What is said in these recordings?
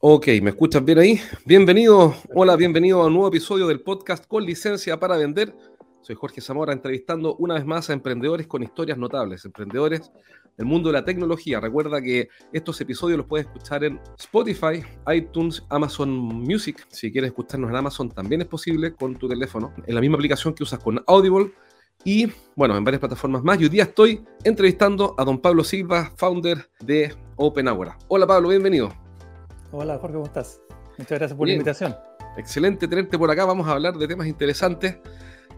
Ok, ¿me escuchas bien ahí? Bienvenido, hola, bienvenido a un nuevo episodio del podcast con licencia para vender. Soy Jorge Zamora entrevistando una vez más a emprendedores con historias notables, emprendedores del mundo de la tecnología. Recuerda que estos episodios los puedes escuchar en Spotify, iTunes, Amazon Music. Si quieres escucharnos en Amazon también es posible con tu teléfono, en la misma aplicación que usas con Audible y bueno, en varias plataformas más. Y hoy día estoy entrevistando a don Pablo Silva, founder de Open Hola Pablo, bienvenido. Hola Jorge, ¿cómo estás? Muchas gracias por la invitación. Excelente tenerte por acá. Vamos a hablar de temas interesantes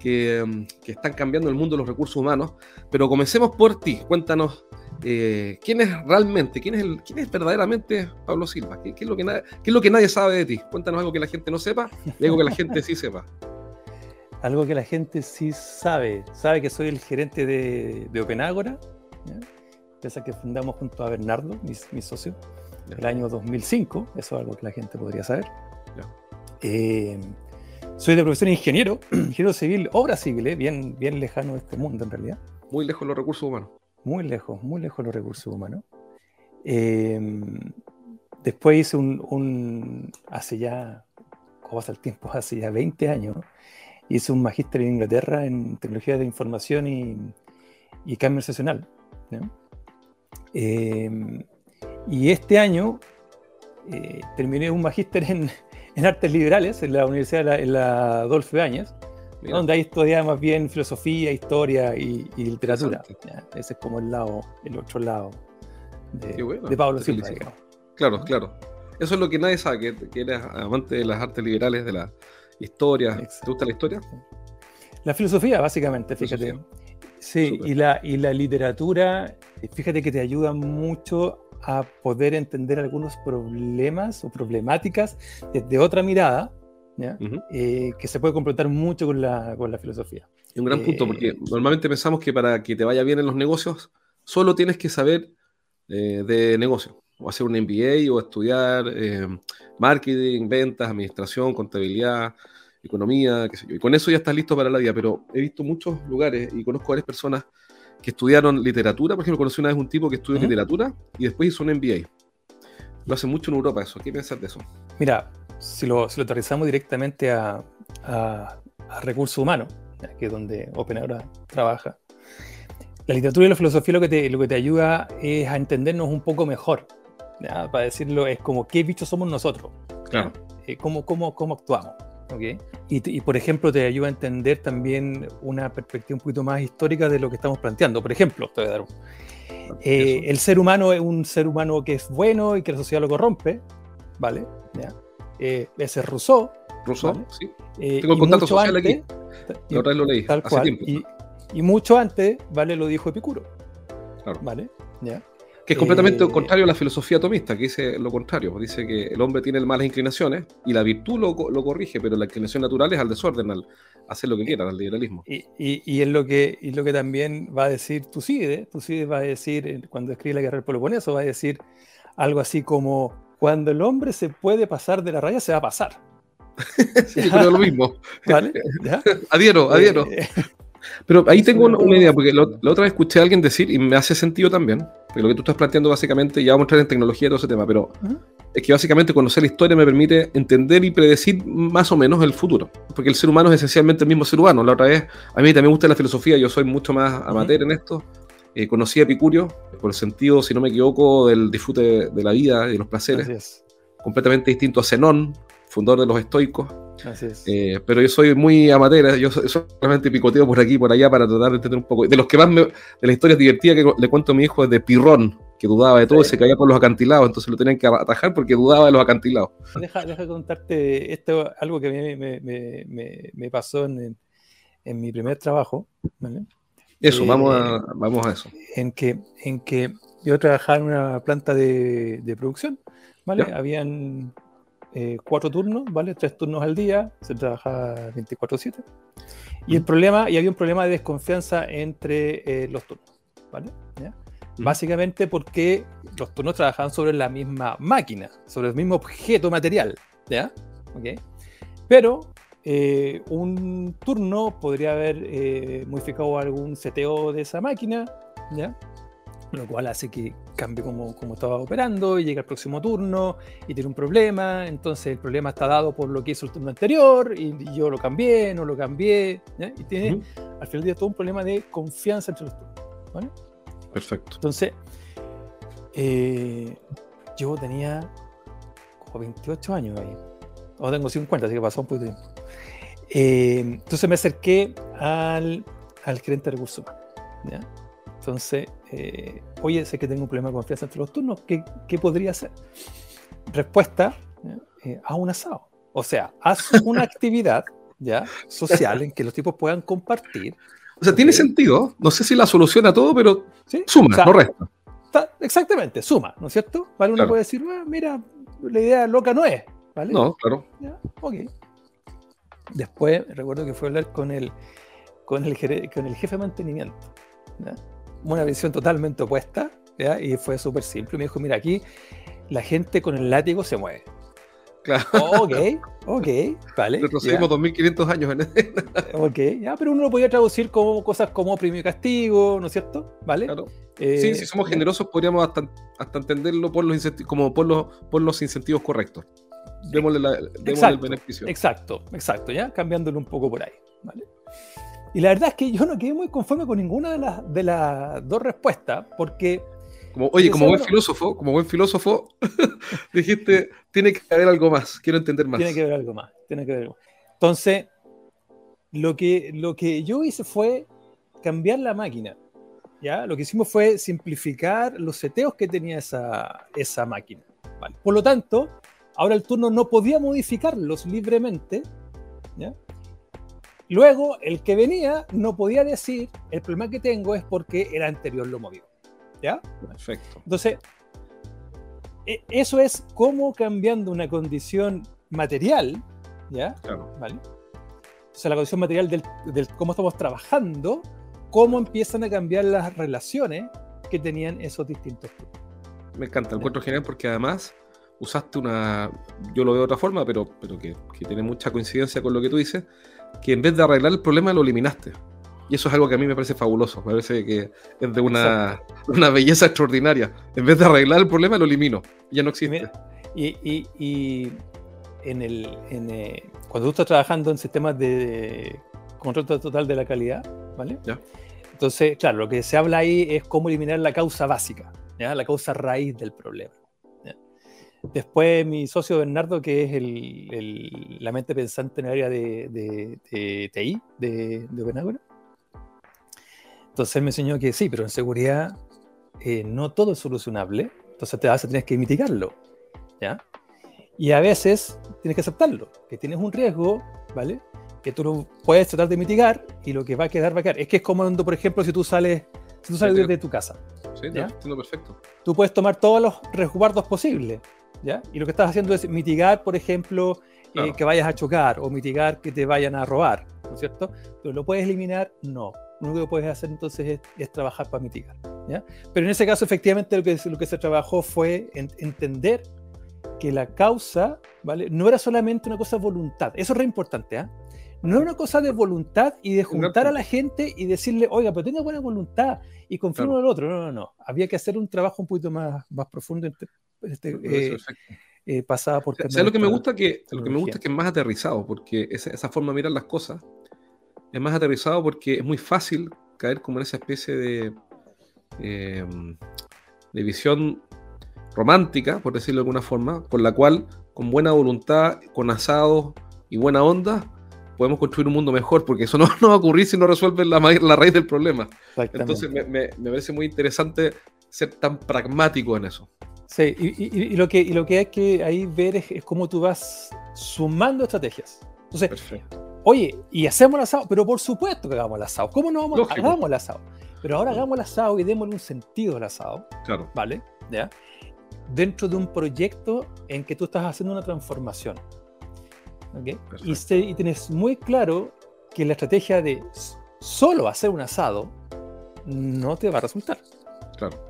que, mm, que, están cambiando el mundo de los recursos humanos. Pero comencemos por ti. Cuéntanos eh, quién es realmente, quién es, el, quién es verdaderamente Pablo Silva. ¿Qué, qué es lo que ¿Qué es lo que nadie sabe de ti? Cuéntanos algo que la gente no sepa y algo que la gente sí sepa. Algo que la gente sí sabe. Sabe que soy el gerente de, de Open Agora. Empresa que fundamos junto a Bernardo, mi, mi socio el año 2005, eso es algo que la gente podría saber. Eh, soy de profesión ingeniero, ingeniero civil, obra civil, eh, bien, bien lejano de este mundo en realidad. Muy lejos los recursos humanos. Muy lejos, muy lejos los recursos humanos. Eh, después hice un, hace ya, ¿cómo pasa el tiempo? Hace ya 20 años, hice un magíster en Inglaterra en tecnología de información y, y cambio estacional. Y este año eh, terminé un magíster en, artes liberales en la Universidad de la, Adolfo Áñez, donde ahí estudiaba más bien filosofía, historia y, literatura. ese es como el lado, el otro lado de, Pablo Silva. Claro, claro. Eso es lo que nadie sabe, que, eres amante de las artes liberales, de la historia. ¿Te gusta la historia? La filosofía, básicamente, fíjate. Sí, y la, y la literatura, fíjate que te ayuda mucho a poder entender algunos problemas o problemáticas desde otra mirada, eh, que se puede completar mucho con la, con la filosofía. Es un gran punto, porque eh, normalmente pensamos que para que te vaya bien en los negocios, solo tienes que saber eh, de negocio, o hacer un MBA, o estudiar marketing, ventas, administración, contabilidad, economía, qué sé yo. Y con eso ya estás listo para la vida, pero he visto muchos lugares y conozco a varias personas que estudiaron literatura. Por ejemplo, conocí una vez un tipo que estudió literatura y después hizo un MBA. Lo hace mucho en Europa eso. ¿Qué piensas de eso? Mira, si lo, si lo aterrizamos directamente a, recursos humanos, que es donde OpenAI trabaja, la literatura y la filosofía lo que te, lo que te ayuda es a entendernos un poco mejor. Para decirlo, es como qué bichos somos nosotros. Claro. Eh, cómo, cómo, cómo actuamos. Y, por ejemplo, te ayuda a entender también una perspectiva un poquito más histórica de lo que estamos planteando. Por ejemplo, te voy a dar un, eh, el ser humano es un ser humano que es bueno y que la sociedad lo corrompe, ¿vale? Eh, ese es Rousseau. Rousseau, sí. Eh, Tengo el contacto social aquí. La otra vez lo leí, tal hace cual, tiempo. Y, y, mucho antes, ¿vale? Lo dijo Epicuro. Claro. ¿Vale? ¿Ya? Que es completamente eh, contrario a la filosofía atomista, que dice lo contrario. Dice que el hombre tiene malas inclinaciones y la virtud lo, corrige, pero la inclinación natural es al desorden, al hacer lo que quiera, al liberalismo. Y, y, es lo que, y lo que también va a decir Tucídides. Tucídides va a decir, cuando escribe la guerra del Peloponeso, va a decir algo así como: cuando el hombre se puede pasar de la raya, se va a pasar. sí, pero lo mismo. ¿Vale? adhiero, adhiero. Eh, pero ahí tengo una, idea, porque la, otra vez escuché a alguien decir, y me hace sentido también, porque lo que tú estás planteando básicamente, ya vamos a entrar en tecnología y todo ese tema, pero es que básicamente conocer la historia me permite entender y predecir más o menos el futuro, porque el ser humano es esencialmente el mismo ser humano. La otra vez, a mí también me gusta la filosofía, yo soy mucho más amateur en esto. Eh, conocí a Epicurio por el sentido, si no me equivoco, del disfrute de la vida y de los placeres. Completamente distinto a Zenón, fundador de los estoicos. Eh, pero yo soy muy amateur, yo solamente picoteo por aquí y por allá para tratar de entender un poco. De los que más me, de las historias divertidas que le cuento a mi hijo es de Pirrón, que dudaba de todo y se caía por los acantilados, entonces lo tenían que atajar porque dudaba de los acantilados. Deja, deja contarte esto, algo que me, me, me, me pasó en, en, mi primer trabajo. Eso, vamos, a, eh, vamos a eso. En que, en que yo trabajaba en una planta de, de producción, ¿vale? Habían eh, cuatro turnos, ¿vale? Tres turnos al día, se trabaja 24/7. Y el problema, y había un problema de desconfianza entre eh, los turnos, ¿vale? Básicamente porque los turnos trabajaban sobre la misma máquina, sobre el mismo objeto material, ¿ya? ¿Okay? Pero eh, un turno podría haber modificado algún CTO de esa máquina, ¿ya? Lo cual hace que cambie como, como estaba operando y llega el próximo turno y tiene un problema, entonces el problema está dado por lo que hizo el turno anterior y, yo lo cambié, no lo cambié, y tiene al final del día todo un problema de confianza entre los turnos. Perfecto. Entonces, eh, yo tenía como 28 años ahí, o tengo 50, así que pasó un poco de tiempo. Eh, entonces me acerqué al, al gerente de recursos humanos. ¿ya? Entonces, eh, oye, sé que tengo un problema de confianza entre los turnos, ¿qué, podría hacer? Respuesta, eh, haz un asado. O sea, haz una actividad ya social en que los tipos puedan compartir. O sea, tiene sentido. No sé si la soluciona todo, pero suma, no resta. exactamente, suma, ¿no es cierto? ¿Vale? Uno puede decir, ah, mira, la idea loca no es. ¿vale? No, claro. Ok. Después recuerdo que fue a hablar con el, con el, con el jefe de mantenimiento. ¿ya? Una visión totalmente opuesta, ¿ya? y fue súper simple. Me dijo, mira, aquí la gente con el látigo se mueve. Claro. ok, ok, vale. Retrocedimos 2500 años en Ok, ya, pero uno lo podía traducir como cosas como premio y castigo, ¿no es cierto? ¿Vale? Claro. Eh, sí, si somos generosos podríamos hasta, hasta entenderlo por los como por los, por los incentivos correctos. Démosle, la, démosle el beneficio. Exacto, exacto, ya cambiándolo un poco por ahí. ¿vale? Y la verdad es que yo no quedé muy conforme con ninguna de las, de las dos respuestas, porque... Como, oye, como buen filósofo, como buen filósofo, dijiste, tiene que haber algo más, quiero entender más. Tiene que haber algo más, tiene que haber algo Entonces, lo que, lo que yo hice fue cambiar la máquina. ¿ya? Lo que hicimos fue simplificar los seteos que tenía esa, esa máquina. Por lo tanto, ahora el turno no podía modificarlos libremente, ¿ya? Luego, el que venía no podía decir, el problema que tengo es porque el anterior lo movió. ¿Ya? Perfecto. Entonces, e, eso es cómo cambiando una condición material, ¿ya? Claro. ¿Vale? O sea, la condición material del, cómo estamos trabajando, cómo empiezan a cambiar las relaciones que tenían esos distintos grupos. Me encanta, el encuentro genial porque además usaste una, yo lo veo de otra forma, pero, pero que, que tiene mucha coincidencia con lo que tú dices, que en vez de arreglar el problema lo eliminaste. Y eso es algo que a mí me parece fabuloso, me parece que es de una, una belleza extraordinaria. En vez de arreglar el problema lo elimino, ya no existe. Y, y, y en el, en, eh, cuando tú estás trabajando en sistemas de control total de la calidad, ¿vale? ¿Ya? Entonces, claro, lo que se habla ahí es cómo eliminar la causa básica, ¿ya? la causa raíz del problema. Después mi socio Bernardo, que es el, la mente pensante en el área de, de, TI de, de Entonces él me enseñó que sí, pero en seguridad eh, no todo es solucionable. Entonces te vas a tener que mitigarlo. ¿ya? Y a veces tienes que aceptarlo, que tienes un riesgo, ¿vale? Que tú lo puedes tratar de mitigar y lo que va a quedar va a quedar. Es que es como, por ejemplo, si tú sales, si tú sales de tu casa. Sí, ¿ya? entiendo perfecto. Tú puedes tomar todos los resguardos posibles, y lo que estás haciendo es mitigar, por ejemplo, eh, que vayas a chocar o mitigar que te vayan a robar, ¿no es cierto? Pero lo puedes eliminar, no. Lo único que puedes hacer entonces es, trabajar para mitigar, ¿ya? Pero en ese caso, efectivamente, lo que, lo que se trabajó fue entender que la causa, ¿vale? No era solamente una cosa de voluntad, eso es re importante, ¿ah? No era una cosa de voluntad y de juntar a la gente y decirle, oiga, pero tenga buena voluntad y confía en el otro. No, no, no. Había que hacer un trabajo un poquito más, más profundo este, eh, eh, pasada por... ¿Sabes lo que me gusta? Que, lo que me gusta es que es más aterrizado, porque esa, esa, forma de mirar las cosas es más aterrizado porque es muy fácil caer como en esa especie de, em, de visión romántica, por decirlo de alguna forma, con la cual, con buena voluntad, con asados y buena onda, podemos construir un mundo mejor, porque eso no, no va a ocurrir si no resuelven la, la raíz del problema. Entonces me, me, me, parece muy interesante ser tan pragmático en eso. Sí, y, lo que, y lo que hay que ahí ver es, cómo tú vas sumando estrategias. Entonces, Perfecto. oye, y hacemos el asado, pero por supuesto que hagamos el asado. ¿Cómo no vamos? a Hagamos el asado. Pero ahora hagamos el asado y démosle un sentido al asado. Claro. ¿Vale? ¿Ya? dentro de un proyecto en que tú estás haciendo una transformación. Y, y, tienes muy claro que la estrategia de solo hacer un asado no te va a resultar. Claro.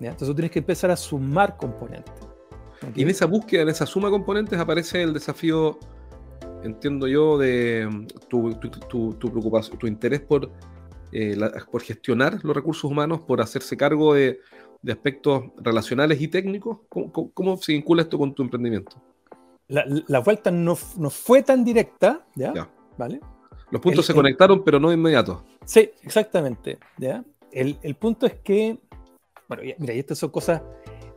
Entonces tú tienes que empezar a sumar componentes. Y en esa búsqueda, en esa suma de componentes, aparece el desafío, entiendo yo, de mm, tu, tu, preocupación, tu interés por, eh, por gestionar los recursos humanos, por hacerse cargo de, aspectos relacionales y técnicos. ¿Cómo, se vincula esto con tu emprendimiento? La, vuelta no, fue tan directa, ¿ya? ¿Vale? Los puntos se conectaron, pero no de inmediato. Sí, exactamente. ¿ya? El, el punto es que, bueno, mira, y estas son cosas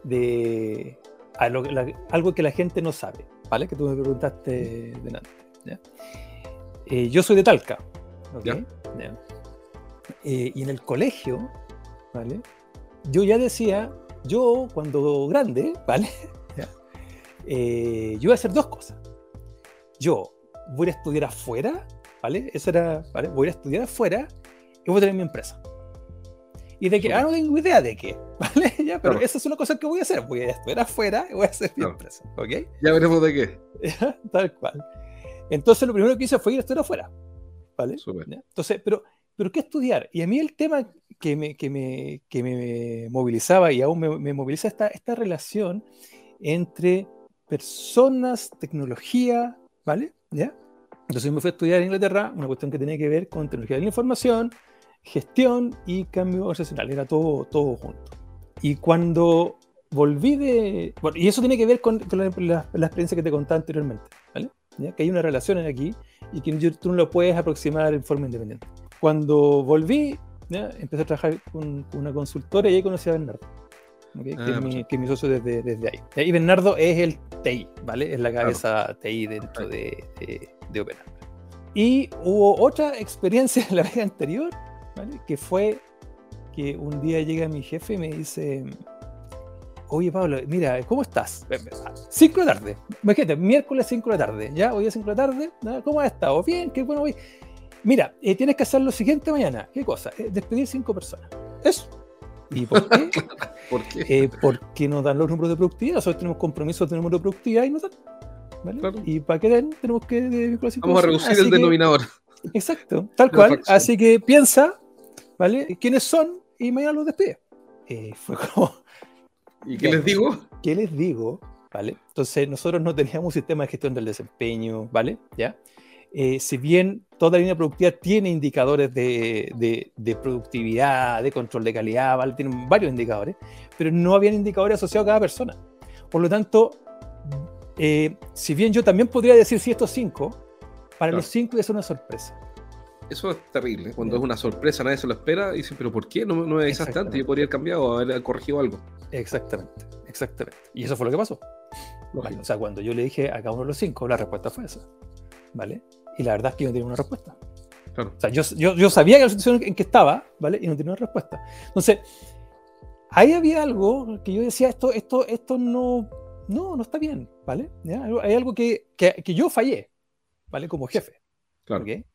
de algo que la gente no sabe, ¿vale? Que tú me preguntaste delante. Eh, yo soy de Talca, ¿ok? Eh, y en el colegio, ¿vale? Yo ya decía, yo cuando grande, ¿vale? Eh, yo voy a hacer dos cosas. Yo voy a estudiar afuera, ¿vale? Eso era, ¿vale? Voy a estudiar afuera y voy a tener mi empresa. Y de que, ah, no tengo idea de qué, ¿vale? Ya, pero esa es una cosa que voy a hacer. Voy a estudiar afuera y voy a hacer mi empresa, ¿ok? Ya veremos de qué. Tal cual. Entonces, lo primero que hice fue ir a estudiar afuera, ¿vale? Entonces, pero, pero ¿qué estudiar? Y a mí el tema que me, que me, que me movilizaba y aún me, me moviliza esta, esta relación entre personas, tecnología, ¿vale? ¿Ya? Entonces me fui a estudiar en Inglaterra una cuestión que tenía que ver con tecnología de la información, gestión y cambio organizacional, era todo, todo junto. Y cuando volví de... Bueno, y eso tiene que ver con, la, experiencia que te contaba anteriormente, ¿vale? Que hay una relación aquí y que tú no lo puedes aproximar en forma independiente. Cuando volví, empecé a trabajar con, una consultora y ahí conocí a Bernardo, ah, que, es mi, que, mi, socio desde, desde ahí. Y Bernardo es el TI, ¿vale? Es la cabeza TI dentro de, de, de Y hubo otra experiencia en la vida anterior que fue que un día llega mi jefe y me dice, oye Pablo, mira, ¿cómo estás? 5 de la tarde, imagínate, miércoles 5 de la tarde, ¿ya? Hoy es 5 de la tarde, ¿cómo has estado? Bien, qué bueno hoy. Mira, eh, tienes que hacer lo siguiente mañana, ¿qué cosa? Eh, despedir cinco personas. Eso. ¿Y por qué? ¿Por qué? Eh, porque nos dan los números de productividad, nosotros tenemos compromisos de número de productividad y nos dan. Y para que den, tenemos que... Vamos a reducir el denominador. Exacto, tal cual. Así que piensa, ¿vale? ¿Quiénes son? Y mañana los despide. Eh, fue como... ¿Y qué les digo? ¿Qué les digo? ¿Vale? Entonces, nosotros no teníamos un sistema de gestión del desempeño, ¿vale? ¿Ya? Eh, si bien toda línea productiva tiene indicadores de, de, productividad, de control de calidad, ¿vale? Tienen varios indicadores, pero no habían indicadores asociados a cada persona. Por lo tanto, eh, si bien yo también podría decir si estos cinco, para los cinco es una sorpresa. Eso es terrible. Cuando es una sorpresa, nadie se lo espera y dice, pero ¿por qué no, me avisaste antes? Yo podría haber cambiado, haber corregido algo. Exactamente, exactamente. Y eso fue lo que pasó. o sea, cuando yo le dije a cada uno de los cinco, la respuesta fue esa. ¿Vale? Y la verdad es que yo no tenía una respuesta. Claro. O sea, yo, yo, sabía que la situación en que estaba, ¿vale? Y no tenía una respuesta. Entonces, ahí había algo que yo decía, esto, esto, esto no, no, no está bien, ¿vale? Hay algo que, que, que, yo fallé, ¿vale? Como jefe. Claro. ¿okay?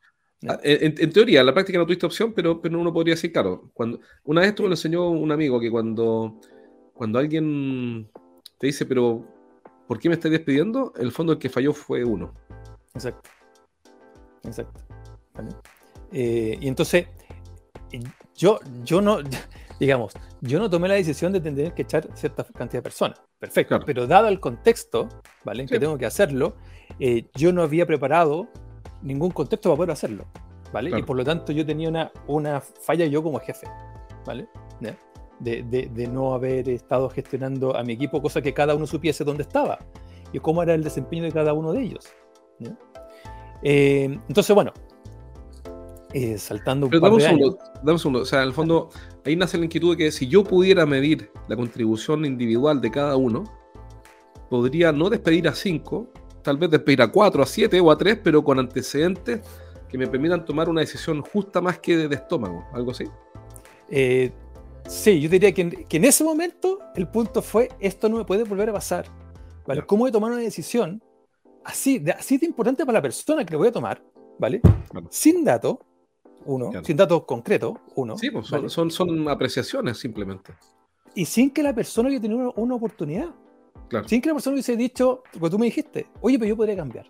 Ah, en, teoría, en la práctica no tuviste opción, pero, pero uno podría decir, claro, cuando, una vez esto me lo enseñó un amigo, que cuando, cuando alguien te dice, pero ¿por qué me estás despidiendo? El fondo el que falló fue uno. Exacto. Exacto. Eh, y entonces, yo, yo no, digamos, yo no tomé la decisión de tener que echar cierta cantidad de personas. Perfecto. Pero dado el contexto, ¿vale? En que tengo que hacerlo, eh, yo no había preparado ningún contexto para poder hacerlo, ¿vale? Y por lo tanto yo tenía una, una falla yo como jefe, ¿vale? De, de, no haber estado gestionando a mi equipo, cosa que cada uno supiese dónde estaba y cómo era el desempeño de cada uno de ellos. Eh, entonces, bueno, eh, saltando un Pero dame un, segundo, dame un segundo, o sea, en el fondo, ahí nace la inquietud de que si yo pudiera medir la contribución individual de cada uno, podría no despedir a cinco, tal vez despedir a 4, a 7 o a 3, pero con antecedentes que me permitan tomar una decisión justa más que de, estómago, algo así. Eh, sí, yo diría que en, ese momento el punto fue, esto no me puede volver a pasar. ¿vale? ¿Cómo voy a tomar una decisión así de, así de importante para la persona que le voy a tomar? ¿Vale? Sin datos, uno, sin datos concretos, uno. Sí, pues son, son, son, apreciaciones simplemente. y sin que la persona haya tenido una, oportunidad. Sin que la persona hubiese dicho, porque tú me dijiste, oye, pero yo podría cambiar.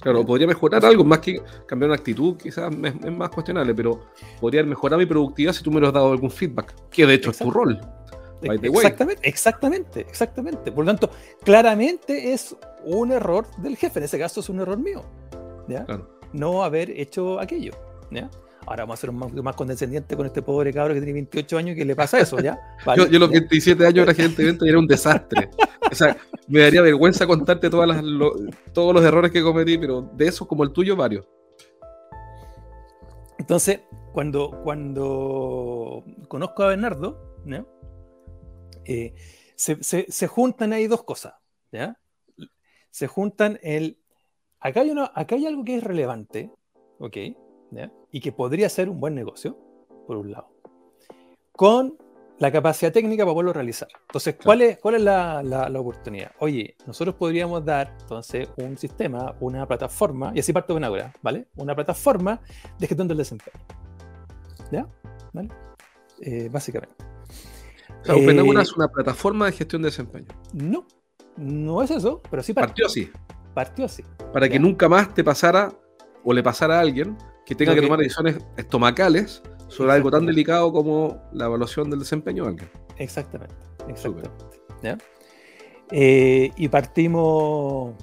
Claro, podría mejorar algo, más que cambiar una actitud, quizás es, más cuestionable, pero podría mejorar mi productividad si tú me lo has dado algún feedback, que de hecho es tu rol. Exactamente, exactamente, exactamente. Por lo tanto, claramente es un error del jefe, en ese caso es un error mío. ¿ya? No haber hecho aquello. ¿ya? Ahora vamos a ser más, más condescendiente con este pobre cabro que tiene 28 años y que le pasa eso, ¿ya? yo, yo, los 27 años era gerente de venta y era un desastre. O sea, me daría vergüenza contarte todas las, todos los errores que cometí, pero de esos como el tuyo, varios. Entonces, cuando, cuando conozco a Bernardo. Eh, se, se, juntan ahí dos cosas, ¿ya? Se juntan el... Acá hay, una, acá hay algo que es relevante, ¿ok? y que podría ser un buen negocio, por un lado, con la capacidad técnica para poderlo realizar. Entonces, ¿cuál es, cuál es la, la, oportunidad? Oye, nosotros podríamos dar entonces un sistema, una plataforma, y así parto de una hora, ¿vale? Una plataforma de gestión del desempeño. ¿Ya? ¿Vale? Eh, básicamente. Eh, es una plataforma de gestión de desempeño. No, no es eso, pero sí partió. Partió así. Partió así. Para que nunca más te pasara o le pasara a alguien que tenga que tomar decisiones estomacales sobre algo tan delicado como la evaluación del desempeño de alguien. Exactamente, exactamente. Eh, y partimos,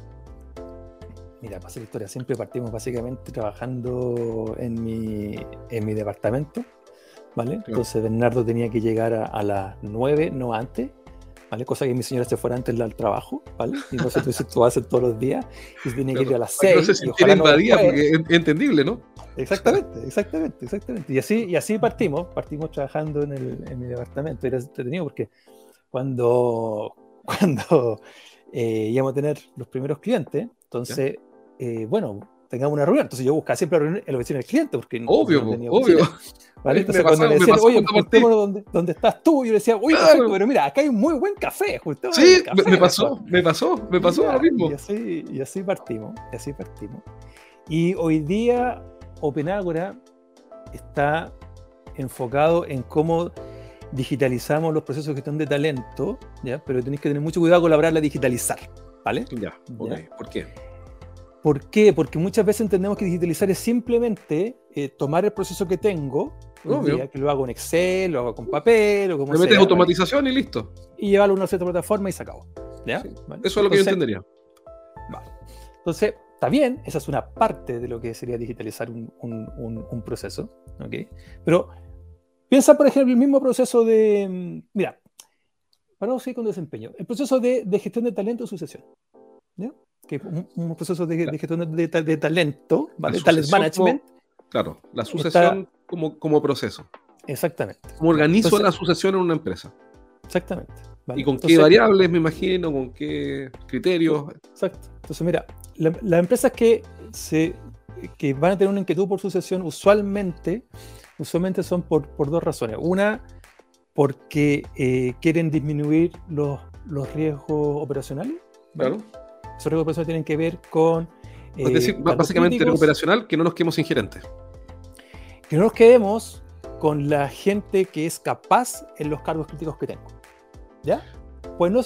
mira, para hacer historia, siempre partimos básicamente trabajando en mi, en mi departamento, ¿vale? Entonces Bernardo tenía que llegar a, a las 9, no antes, ¿vale? Cosa que mi señora se fuera antes del trabajo, ¿vale? Y no sé si tú haces todos los días y tiene que ir a las 6. No sé si tiene invadida, porque es entendible, ¿no? Exactamente, exactamente, exactamente. Y así, y así partimos, partimos trabajando en, el, en mi departamento. Era entretenido porque cuando, cuando eh, íbamos a tener los primeros clientes, entonces, eh, bueno, tengamos una reunión. Entonces yo buscaba siempre la reunión la oficina del cliente. Porque obvio, no obvio. ¿Vale? Entonces cuando me decían, oye, juntémonos donde, donde estás tú, yo le decía, oye, pero mira, acá hay un muy buen café. Sí, me pasó, me pasó, me pasó ahora mismo. Y así, y así partimos, y así partimos. Y hoy día OpenAgora está enfocado en cómo digitalizamos los procesos de gestión de talento, ¿ya? pero tenéis que tener mucho cuidado con la palabra digitalizar, ¿vale? Ya, ¿por qué? ¿Por qué? Porque muchas veces entendemos que digitalizar es simplemente eh, tomar el proceso que tengo, que lo hago en Excel, lo hago con papel, o como Le metes automatización y listo. Y llevarlo a una cierta plataforma y se acabó. ¿ya? Eso es lo que yo entendería. Vale. Entonces, está bien, esa es una parte de lo que sería digitalizar un, un, un, proceso, ¿ok? Pero piensa, por ejemplo, el mismo proceso de, mm, mira, para seguir con desempeño, el proceso de, de gestión de talento y sucesión. ¿ya? Que un, proceso de, gestión de, talento, ¿vale? Talent management. claro, la sucesión como, como proceso. Exactamente. ¿Cómo organizo la sucesión en una empresa? Exactamente. ¿Y con qué variables, me imagino? ¿Con qué criterios? Exacto. Entonces, mira, las empresas que, se, que van a tener una inquietud por sucesión usualmente, usualmente son por, por dos razones. Una, porque eh, quieren disminuir los, los riesgos operacionales. Claro. Esos recuperaciones tienen que ver con. es decir, eh, básicamente recuperacional, que no nos quedemos sin gerentes. Que no nos quedemos con la gente que es capaz en los cargos críticos que tengo. ¿Ya? Puede no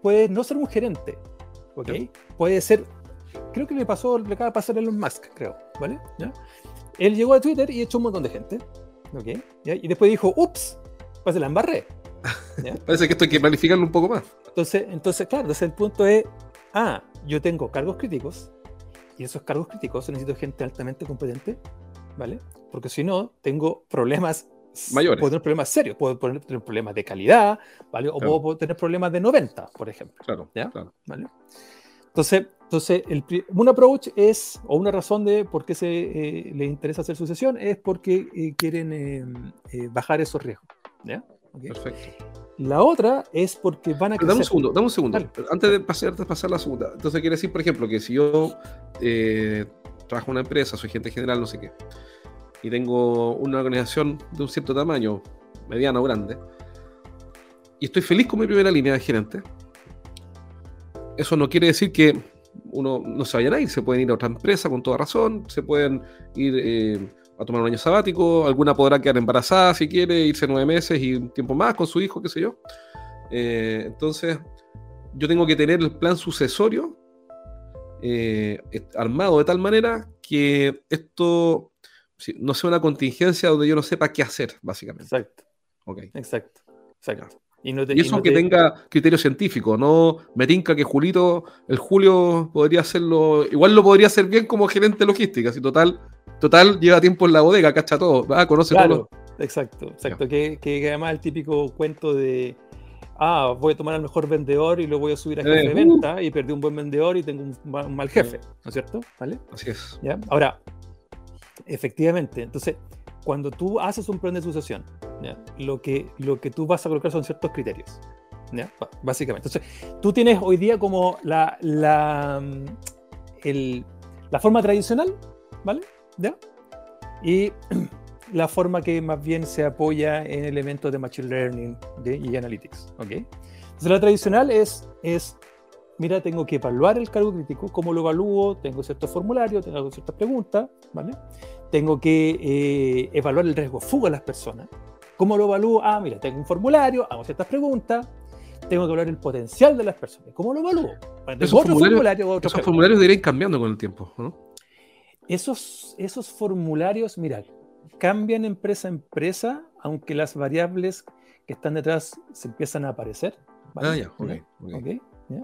puede no ser un gerente, ¿ok? Puede ser, creo que le pasó, le acaba de pasar a Elon Musk, creo, ¿vale? ¿Ya? Él llegó a Twitter y echó un montón de gente, ¿ok? Y después dijo, ups, pues se la embarré. Parece que esto hay que planificarlo un poco más. Entonces, entonces claro, entonces el punto es, ah, yo tengo cargos críticos y esos cargos críticos necesito gente altamente competente, ¿vale? Porque si no, tengo problemas mayores. Puedo tener problemas serios, puedo tener problemas de calidad, ¿vale? O puedo tener problemas de 90, por ejemplo. Claro, ¿ya? claro. ¿Vale? Entonces, entonces el, un approach es, o una razón de por qué se eh, les interesa hacer sucesión, es porque eh, quieren eh, bajar esos riesgos. ¿ya? Perfecto. La otra es porque van a crecer. Dame un segundo, dame un segundo. Antes de pasar, de pasar la segunda. Entonces quiere decir, por ejemplo, que si yo eh, trabajo en una empresa, soy gente general, no sé qué, y tengo una organización de un cierto tamaño, mediano o grande, y estoy feliz con mi primera línea de gerente, eso no quiere decir que uno no se vayan a ir, se pueden ir a otra empresa con toda razón, se pueden ir eh, a tomar un año sabático, alguna podrá quedar embarazada si quiere, irse nueve meses y un tiempo más con su hijo, qué sé yo. Eh, entonces, yo tengo que tener el plan sucesorio eh, armado de tal manera que esto no sea una contingencia donde yo no sepa qué hacer, básicamente. Exacto. Okay. Exacto. Exacto. Y, eso que tenga criterio científico, no me tinca que Julito, el Julio podría hacerlo, igual lo podría hacer bien como gerente logística, si total, total lleva tiempo en la bodega, cacha todo, va, conoce todo. Exacto, exacto, que, que, además el típico cuento de, ah, voy a tomar al mejor vendedor y lo voy a subir a jefe de eh, uh. venta y perdí un buen vendedor y tengo un, mal jefe, ¿no es cierto? ¿Vale? Así es. ¿Ya? Ahora, efectivamente, entonces, cuando tú haces un plan de sucesión, Lo, que, lo que tú vas a colocar son ciertos criterios. Básicamente. Entonces, tú tienes hoy día como la, la, mm, la forma tradicional, ¿vale? ¿Ya? Y la forma que más bien se apoya en elementos de Machine Learning y Analytics. ¿ok? Entonces, la tradicional es, es, mira, tengo que evaluar el cargo crítico, ¿cómo lo evalúo? Tengo ciertos formularios, tengo ciertas preguntas, ¿vale? tengo que eh, evaluar el riesgo fuga de las personas. ¿Cómo lo evalúo? Ah, mira, tengo un formulario, hago ciertas preguntas, tengo que evaluar el potencial de las personas. ¿Cómo lo evalúo? Esos, formularios, esos formularios deberían ir cambiando con el tiempo, ¿no? Esos, esos formularios, mira, cambian empresa a empresa, aunque las variables que están detrás se empiezan a aparecer. Ah, ya, ok. okay. ¿Ya?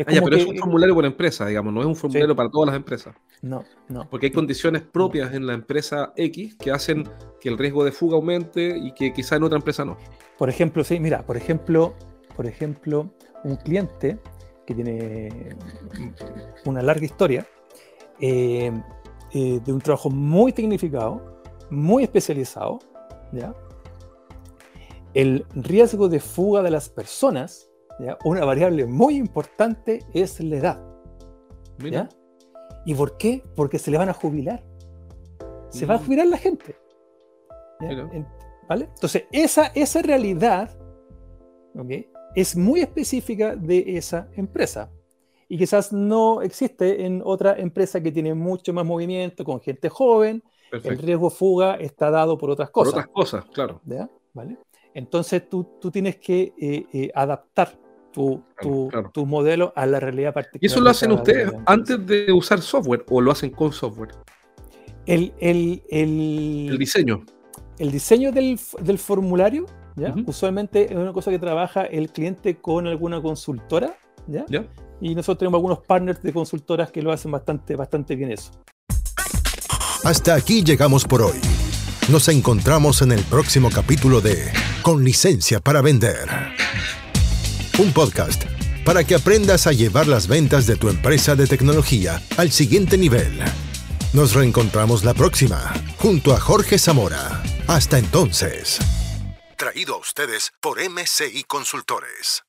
Ah, pero es un formulario por empresa, digamos, no es un formulario para todas las empresas. No, no. Porque hay condiciones propias en la empresa X que hacen que el riesgo de fuga aumente y que quizá en otra empresa no. Por ejemplo, sí, mira, por ejemplo, por ejemplo, un cliente que tiene una larga historia eh, eh, de un trabajo muy tecnificado, muy especializado, ¿ya? El riesgo de fuga de las personas una variable muy importante es la edad. ¿ya? ¿Y por qué? Porque se le van a jubilar. Se va a mm. jubilar la gente. ¿Vale? Entonces, esa, esa realidad es muy específica de esa empresa. Y quizás no existe en otra empresa que tiene mucho más movimiento, con gente joven. El riesgo fuga está dado por otras cosas. Por otras cosas, claro. ¿Vale? Entonces tú, tú tienes que eh, eh, adaptar tu, tu, modelo a la realidad particular. ¿Y eso lo hacen ustedes antes de usar software o lo hacen con software? El, el, el, diseño. El diseño del, del formulario, ¿ya? usualmente es una cosa que trabaja el cliente con alguna consultora, ¿ya? Y nosotros tenemos algunos partners de consultoras que lo hacen bastante, bastante bien eso. Hasta aquí llegamos por hoy. Nos encontramos en el próximo capítulo de Con licencia para vender un podcast para que aprendas a llevar las ventas de tu empresa de tecnología al siguiente nivel. Nos reencontramos la próxima, junto a Jorge Zamora. Hasta entonces. Traído a ustedes por MCI Consultores.